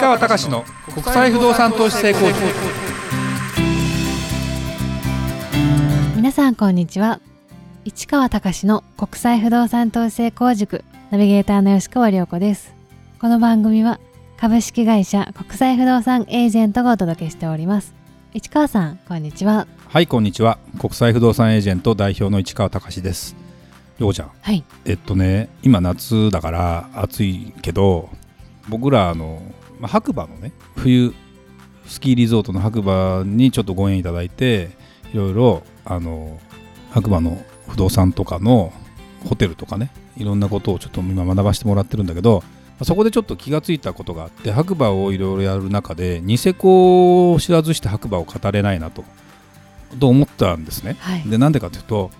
川隆の国際不動産投資成功塾。皆さんこんにちは。市川隆の国際不動産投資成功塾。ナビゲーターの吉川良子です。この番組は株式会社国際不動産エージェントがお届けしております。市川さんこんにちは。はいこんにちは。国際不動産エージェント代表の市川隆です。ようちゃん。はい。えっとね今夏だから暑いけど僕らあの、まあ、白馬のね冬スキーリゾートの白馬にちょっとご縁いただいていろいろあの白馬の不動産とかのホテルとかねいろんなことをちょっと今学ばせてもらってるんだけどそこでちょっと気がついたことがあって白馬をいろいろやる中でニセコを知らずして白馬を語れないなとと思ったんですね。はいでなんでかというと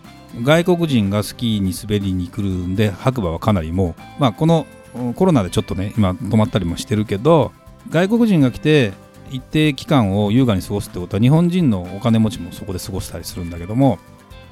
外国人がスキーに滑りに来るんで白馬はかなりもう、まあ、このうんコロナでちょっとね今止まったりもしてるけど外国人が来て一定期間を優雅に過ごすってことは日本人のお金持ちもそこで過ごしたりするんだけども、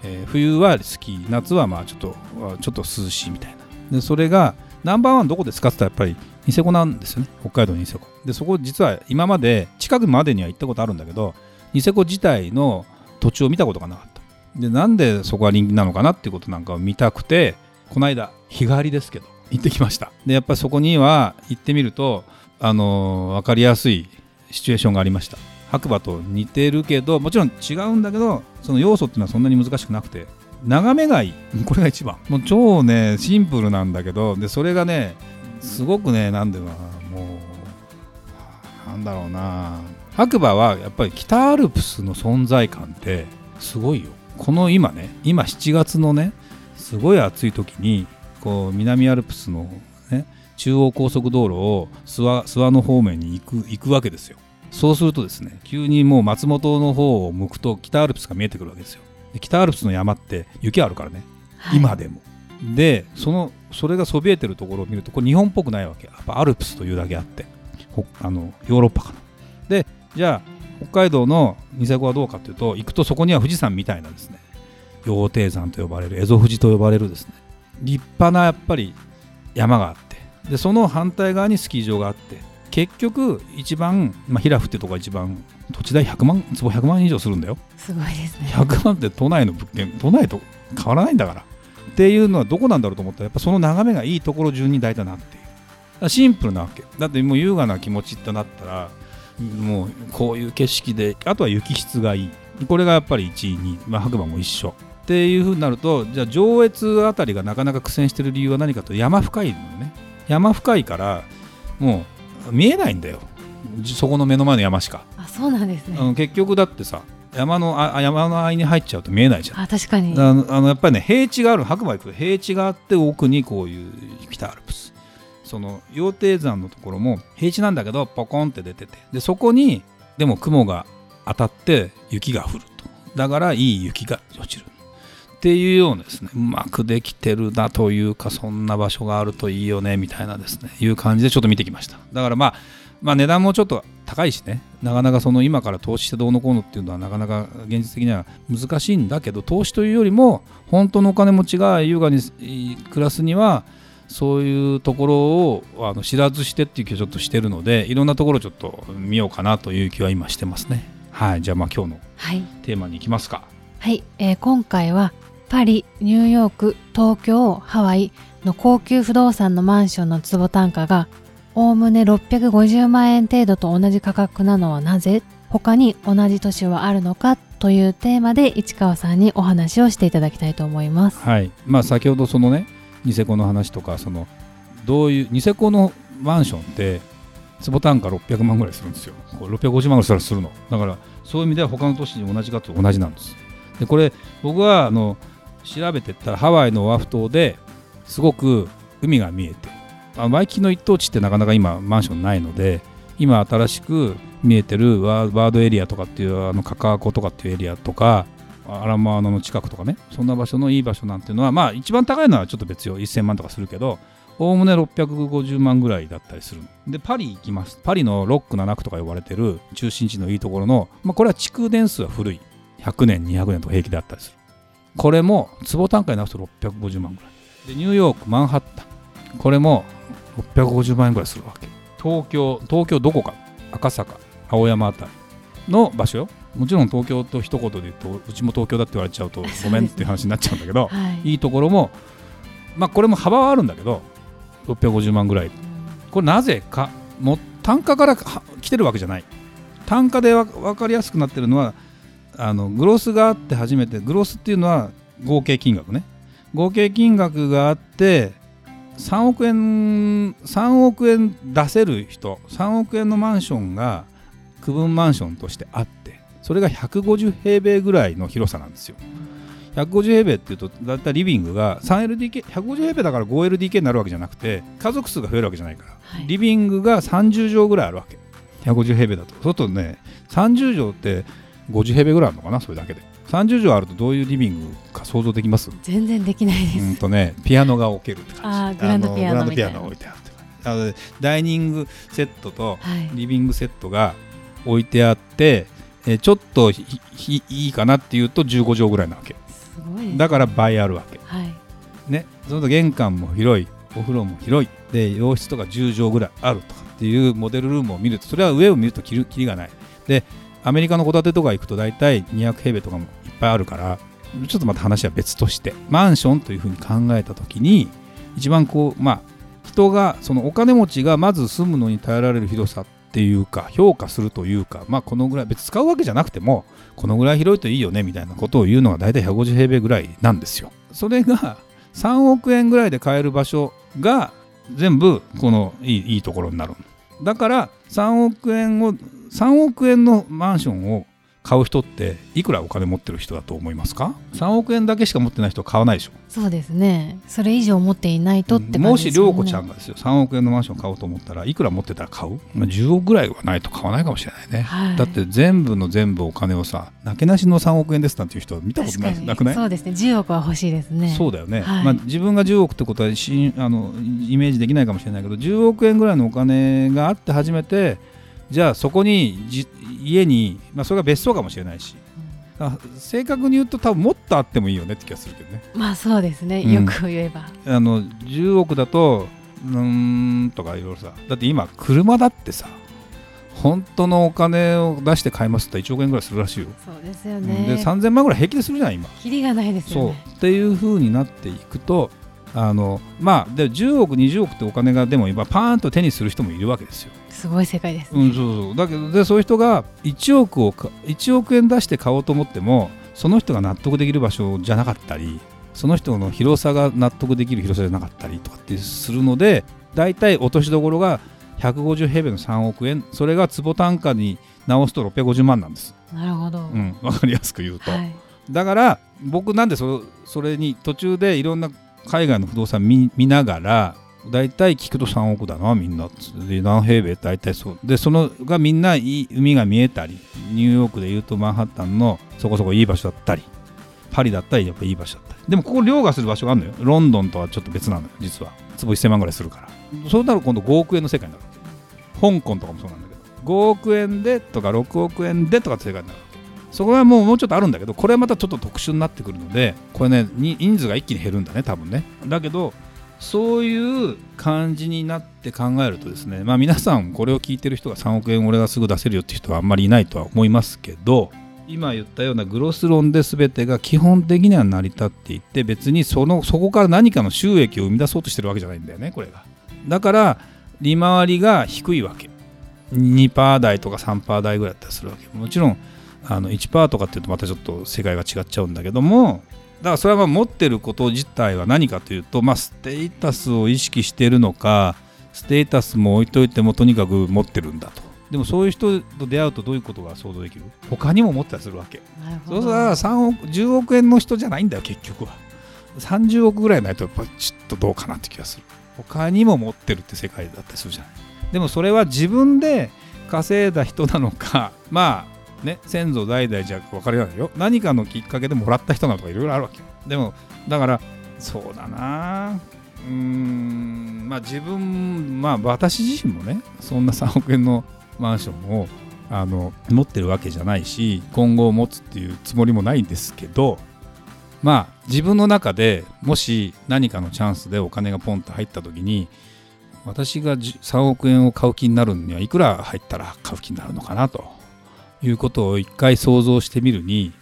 えー冬はスキー夏はまあちょっとちょっと涼しいみたいな。でそれがナンバーワンどこですかって言ったらやっぱりニセコなんですよね。北海道のニセコ。でそこ実は今まで近くまでには行ったことあるんだけどニセコ自体の土地を見たことがなかった。でなんでそこが人気なのかなっていうことなんかを見たくてこの間日帰りですけど行ってきました。でやっぱりそこには行ってみるとあの分かりやすいシチュエーションがありました。白馬と似てるけどもちろん違うんだけどその要素っていうのはそんなに難しくなくて眺めがいい。これが一番。もう超ねシンプルなんだけどでそれがねすごくねなんだろうなもうなんだろうな。白馬はやっぱり北アルプスの存在感ってすごいよ。この今ね今7月のねすごい暑い時にこう南アルプスのね中央高速道路を諏訪諏訪の方面に行く行くわけですよ。そうするとですね急にもう松本の方を向くと北アルプスが見えてくるわけですよ。で北アルプスの山って雪あるからね、はい。今でも。でそのそれがそびえてるところを見るとこれ日本っぽくないわけ。やっぱアルプスというだけあって。ほあのヨーロッパかな。でじゃあ北海道のニセコはどうかというと行くとそこには富士山みたいなですね。羊蹄山と呼ばれる蝦夷富士と呼ばれるですね立派なやっぱり山があってでその反対側にスキー場があって結局一番、まあ、ヒラフってとこが一番土地代100万坪100万以上するんだよ。すごいですね。100万って都内の物件都内と変わらないんだから。っていうのはどこなんだろうと思ったらやっぱその眺めがいいところ順に大体なっている。だからシンプルなわけ。だってもう優雅な気持ちってなったらもうこういう景色であとは雪質がいい。これがやっぱり1位に、まあ、白馬も一緒っていうふうになるとじゃあ上越あたりがなかなか苦戦してる理由は何かと山深いのね。山深いからもう見えないんだよ。そこの目の前の山しか、あそうなんですね。結局だってさ山のあ山の間に入っちゃうと見えないじゃん。あ確かに。あのあのやっぱりね平地がある白馬行くと平地があって奥にこういう北アルプス。その羊蹄山のところも平地なんだけどポコンって出てて。でそこにでも雲が当たって雪が降ると。だからいい雪が落ちるっていうようなですねうまくできてるなというかそんな場所があるといいよねみたいなですねいう感じでちょっと見てきました。だからまあまあ値段もちょっと高いしねなかなかその今から投資してどうのこうのっていうのはなかなか現実的には難しいんだけど投資というよりも本当のお金持ちが優雅に暮らすにはそういうところをあの知らずしてっていう気をちょっとしてるのでいろんなところをちょっと見ようかなという気は今してますね。はい。じゃあまあ今日のはい。テーマに行きますか。はい、えー今回はパリ、ニューヨーク、東京、ハワイの高級不動産のマンションの坪単価がおおむね650万円程度と同じ価格なのはなぜ？他に同じ都市はあるのかというテーマで市川さんにお話をしていただきたいと思います。はい。まあ先ほどそのねニセコの話とかそのどういうニセコのマンションって坪単価600万ぐらいするんですよ。650万ぐらいするの。だからそういう意味では他の都市に同じかと同じなんです。でこれ僕はあの調べてったらハワイのオアフ島ですごく海が見えてあワイキキの一等地ってなかなか今マンションないので今新しく見えてるワードエリアとかっていうあのカカアコとかっていうエリアとかアラモアナの近くとかねそんな場所のいい場所なんていうのはまあ一番高いのはちょっと別よ。1000万とかするけどおおむね650万ぐらいだったりする。でパリ行きます。パリのロック7区とか呼ばれてる中心地のいいところの、まあ、これは築年数は古い。100年200年とか平気であったりする。これも坪単価に直すと650万ぐらい。でニューヨークマンハッタン。これも650万円ぐらいするわけ。東京東京どこか。赤坂青山あたりの場所よ。もちろん東京と一言で言うとうちも東京だって言われちゃうとごめんっていう話になっちゃうんだけど、はい。いいところもまあこれも幅はあるんだけど650万ぐらい。これなぜかもう単価からは来てるわけじゃない。単価でわ分かりやすくなってるのはあのグロスがあって初めてグロスっていうのは合計金額ね。合計金額があって3億円3億円出せる人3億円のマンションが区分マンションとしてあってそれが150平米ぐらいの広さなんですよ。150平米っていうとだいたいリビングが 3LDK150 平米だから 5LDK になるわけじゃなくて家族数が増えるわけじゃないから、はい。リビングが30畳ぐらいあるわけ。150平米だと。そうするとね30畳って50平米ぐらいあるのかなそれだけで。30畳あるとどういうリビングか想像できます？全然できないです、うんとねピアノが置けるって感じ。あーグランドピアノあのみたいな。グランドピアノが置いてあるあのダイニングセットとはい。リビングセットが置いてあって、えーちょっといいかなっていうと15畳ぐらいなわけ。すごいだから倍あるわけ。はい。ね。そのと玄関も広いお風呂も広い。で洋室とか10畳ぐらいあるとかっていうモデルルームを見るとそれは上を見るときりがない。でアメリカの戸建てとか行くと大体200平米とかもいっぱいあるからちょっとまた話は別としてマンションというふうに考えた時に一番こうまあ人がそのお金持ちがまず住むのに耐えられる広さっていうか評価するというかまあこのぐらい別使うわけじゃなくてもこのぐらい広いといいよねみたいなことを言うのが大体150平米ぐらいなんですよ。それが3億円ぐらいで買える場所が全部このいいいいところになるだから3億円を3億円のマンションを買う人っていくらお金持ってる人だと思いますか？3億円だけしか持ってない人は買わないでしょ。そうですね。それ以上持っていないとって感もしじですよね。涼子ちゃんがですよ3億円のマンション買おうと思ったらいくら持ってたら買う、まあ、10億ぐらいはないと買わないかもしれないね、はい。だって全部の全部お金をさなけなしの3億円ですなんていう人は見たことないなくない？そうですね。10億は欲しいですね。そうだよね、はい。まあ、自分が10億ってことはしあのイメージできないかもしれないけど10億円ぐらいのお金があって初めてじゃあそこにじ家に、まあ、それが別荘かもしれないし。正確に言うと多分もっとあってもいいよねって気がするけどね。まあそうですね、うん。よく言えば。あの10億だとうーんとかいろいろさ。だって今車だってさ本当のお金を出して買いますって1億円ぐらいするらしいよ、そうですようん。ねで3000万ぐらい平気でするじゃん今。キリがないですそう。よねっていう風になっていくとあのまあで10億20億ってお金がでも今パーンと手にする人もいるわけですよ。すごい世界です、うん、そうそうだけどでそういう人が1億をか1億円出して買おうと思ってもその人が納得できる場所じゃなかったりその人の広さが納得できる広さじゃなかったりとかってするので大体落としどころが150平米の3億円それが坪単価に直すと650万なんです。なるほど、うん、わかりやすく言うと。はいだから僕なんでそそれに途中でいろんな海外の不動産見ながら大体聞くと3億だなみんな。で何平米大体そう。でそのがみんないい海が見えたりニューヨークでいうとマンハッタンのそこそこいい場所だったりパリだったりやっぱいい場所だったり。でもここ凌駕する場所があるのよ。ロンドンとはちょっと別なのよ実は。坪1000万ぐらいするから。そうなると今度5億円の世界になる香港とかもそうなんだけど。5億円でとか6億円でとかって世界になる。そこはもうもうちょっとあるんだけどこれはまたちょっと特殊になってくるのでこれね人数が一気に減るんだね多分ね。だけどそういう感じになって考えるとですねまあ皆さんこれを聞いてる人が3億円俺がすぐ出せるよって人はあんまりいないとは思いますけど今言ったようなグロス論で全てが基本的には成り立っていて別にそのそこから何かの収益を生み出そうとしてるわけじゃないんだよねこれが。だから利回りが低いわけ。2%台とか3%台ぐらいだったりするわけ。もちろんあの1%とかっていうとまたちょっと世界が違っちゃうんだけどもだからそれはまあ持ってること自体は何かというと、まあ、ステータスを意識してるのかステータスも置いといてもとにかく持ってるんだと。でもそういう人と出会うとどういうことが想像できる？他にも持ってたりするわけ。そうしたら3億10億円の人じゃないんだよ結局は。30億ぐらいないとやっぱちょっとどうかなって気がする。他にも持ってるって世界だったりするじゃない。でもそれは自分で稼いだ人なのかまあね先祖代々じゃ分かりないよ。何かのきっかけでもらった人なのかいろいろあるわけでもだからそうだな。うんまあ自分まあ私自身もねそんな3億円のマンションをあの持ってるわけじゃないし今後持つっていうつもりもないんですけどまあ自分の中でもし何かのチャンスでお金がポンと入った時に私が3億円を買う気になるにはいくら入ったら買う気になるのかなと。いうことを一回想像してみるに、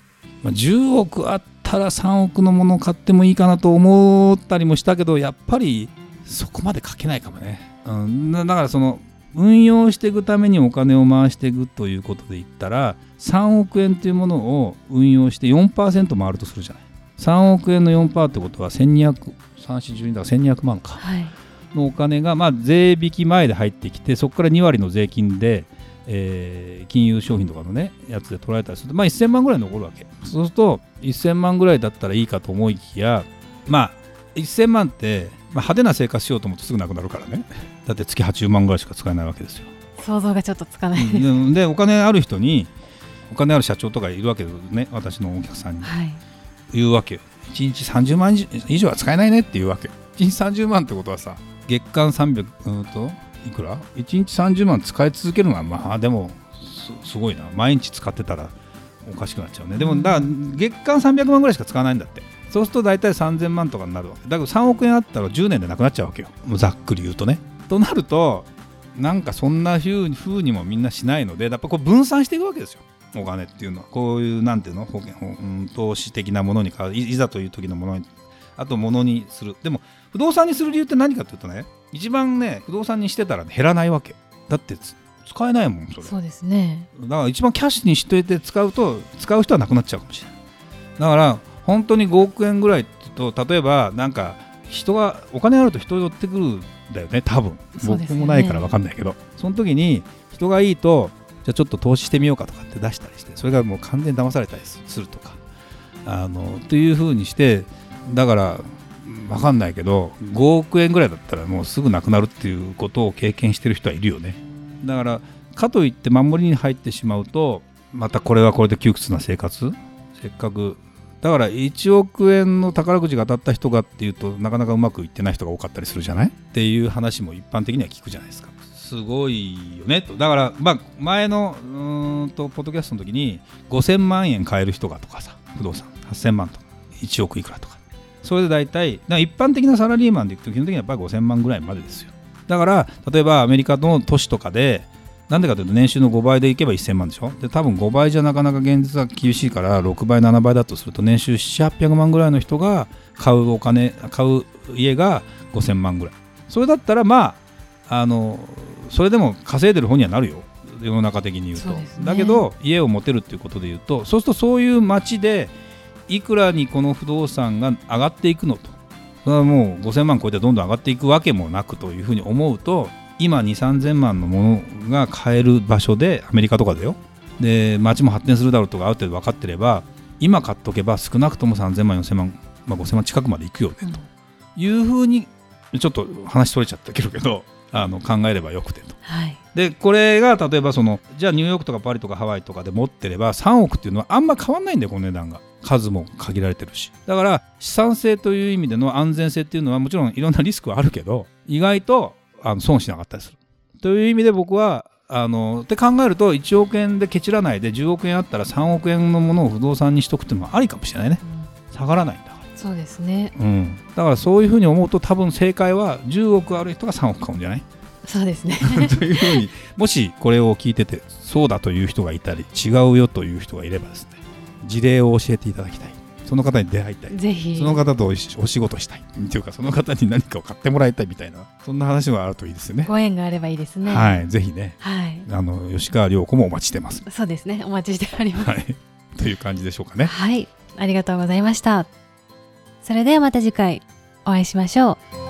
まあ、10億あったら3億のものを買ってもいいかなと思ったりもしたけどやっぱりそこまでかけないかもね、うん、だからその運用していくためにお金を回していくということで言ったら3億円というものを運用して4%回るとするじゃない。3億円の4%ってことは1200 3 4 12だから1200万か、はい。のお金が、まあ、税引き前で入ってきてそこから2割の税金で、えー、金融商品とかのねやつで取られたりすると、まあ、1000万ぐらい残るわけ。そうすると1000万ぐらいだったらいいかと思いきやまあ1000万って、まあ、派手な生活しようと思うとすぐなくなるからね。だって月80万ぐらいしか使えないわけですよ。想像がちょっとつかない。ででお金ある人にお金ある社長とかいるわけですね。私のお客さんに、はい、言うわけよ。1日30万以上は使えないねって言うわけ1日30万ってことはさ月間300うんといくら ?1 日30万使い続けるのはまあでもすごいな。毎日使ってたらおかしくなっちゃうね。でもだから月間300万ぐらいしか使わないんだって。そうすると大体3000万とかになるわけ。だけど3億円あったら10年でなくなっちゃうわけよ。ざっくり言うとね。となるとなんかそんなふうにもみんなしないのでやっぱこう分散していくわけですよ。お金っていうのは。こういうなんていうの？保険、うん、投資的なものに変わるいざという時のものにあと物にする。でも不動産にする理由って何かというとね一番ね不動産にしてたら減らないわけ。だって使えないもんそれ。そうですね。だから一番キャッシュにしといて使うと使う人はなくなっちゃうかもしれない。だから本当に5億円ぐらいと例えばなんか人がお金あると人寄ってくるんだよね多分、ね、僕もないから分かんないけど。その時に人がいいとじゃあちょっと投資してみようかとかって出したりしてそれがもう完全に騙されたりするとかあのというふうにしてだから分かんないけど5億円ぐらいだったらもうすぐなくなるっていうことを経験してる人はいるよね。だからかといって守りに入ってしまうとまたこれはこれで窮屈な生活？せっかく。だから1億円の宝くじが当たった人がっていうとなかなかうまくいってない人が多かったりするじゃない？っていう話も一般的には聞くじゃないですか。すごいよねと。だからまあ前のうんとポッドキャストの時に5000万円買える人がとかさ不動産。8000万とか。1億いくらとかそれで大体一般的なサラリーマンでいくと基本的にはやっぱり5000万ぐらいまでですよ。だから例えばアメリカの都市とかでなんでかというと年収の5倍でいけば1000万でしょ？で多分5倍じゃなかなか現実は厳しいから6倍7倍だとすると年収700800万ぐらいの人が買うお金買う家が5000万ぐらい。それだったらまああのそれでも稼いでる方にはなるよ。世の中的に言うと、ね、だけど家を持てるっていうことで言うとそうするとそういう街でいくらにこの不動産が上がっていくのと。それはもう5000万超えてどんどん上がっていくわけもなくというふうに思うと今2 3 0 0 0万のものが買える場所でアメリカとかだよ。で街も発展するだろうとかある程度分かってれば今買っとけば少なくとも3000万4000万、まあ、5000万近くまでいくよね、と。いうふうにちょっと話取れちゃったけど あの考えればよくてと。はい、でこれが例えばそのじゃあニューヨークとかパリとかハワイとかで持ってれば3億っていうのはあんま変わんないんだよこの値段が。数も限られてるし。だから資産性という意味での安全性っていうのはもちろんいろんなリスクはあるけど意外とあの損しなかったりする。という意味で僕はあのって考えると1億円でケチらないで10億円あったら3億円のものを不動産にしとくっていうのもありかもしれないね、うん、下がらないんだから。そうですね、うん、だからそういうふうに思うと多分正解は10億ある人が3億買うんじゃない？そうですね。というふうにもしこれを聞いててそうだという人がいたり違うよという人がいればですね事例を教えていただきたい。その方に出会いたい。ぜひ。その方とお仕事したい。っていうかその方に何かを買ってもらいたいみたいな。そんな話があるといいですよね。ご縁があればいいですね。はい。ぜひね、はい、あの吉川涼子もお待ちしてます。そうですね。お待ちしております、はい、という感じでしょうかね。はい。ありがとうございました。それではまた次回お会いしましょう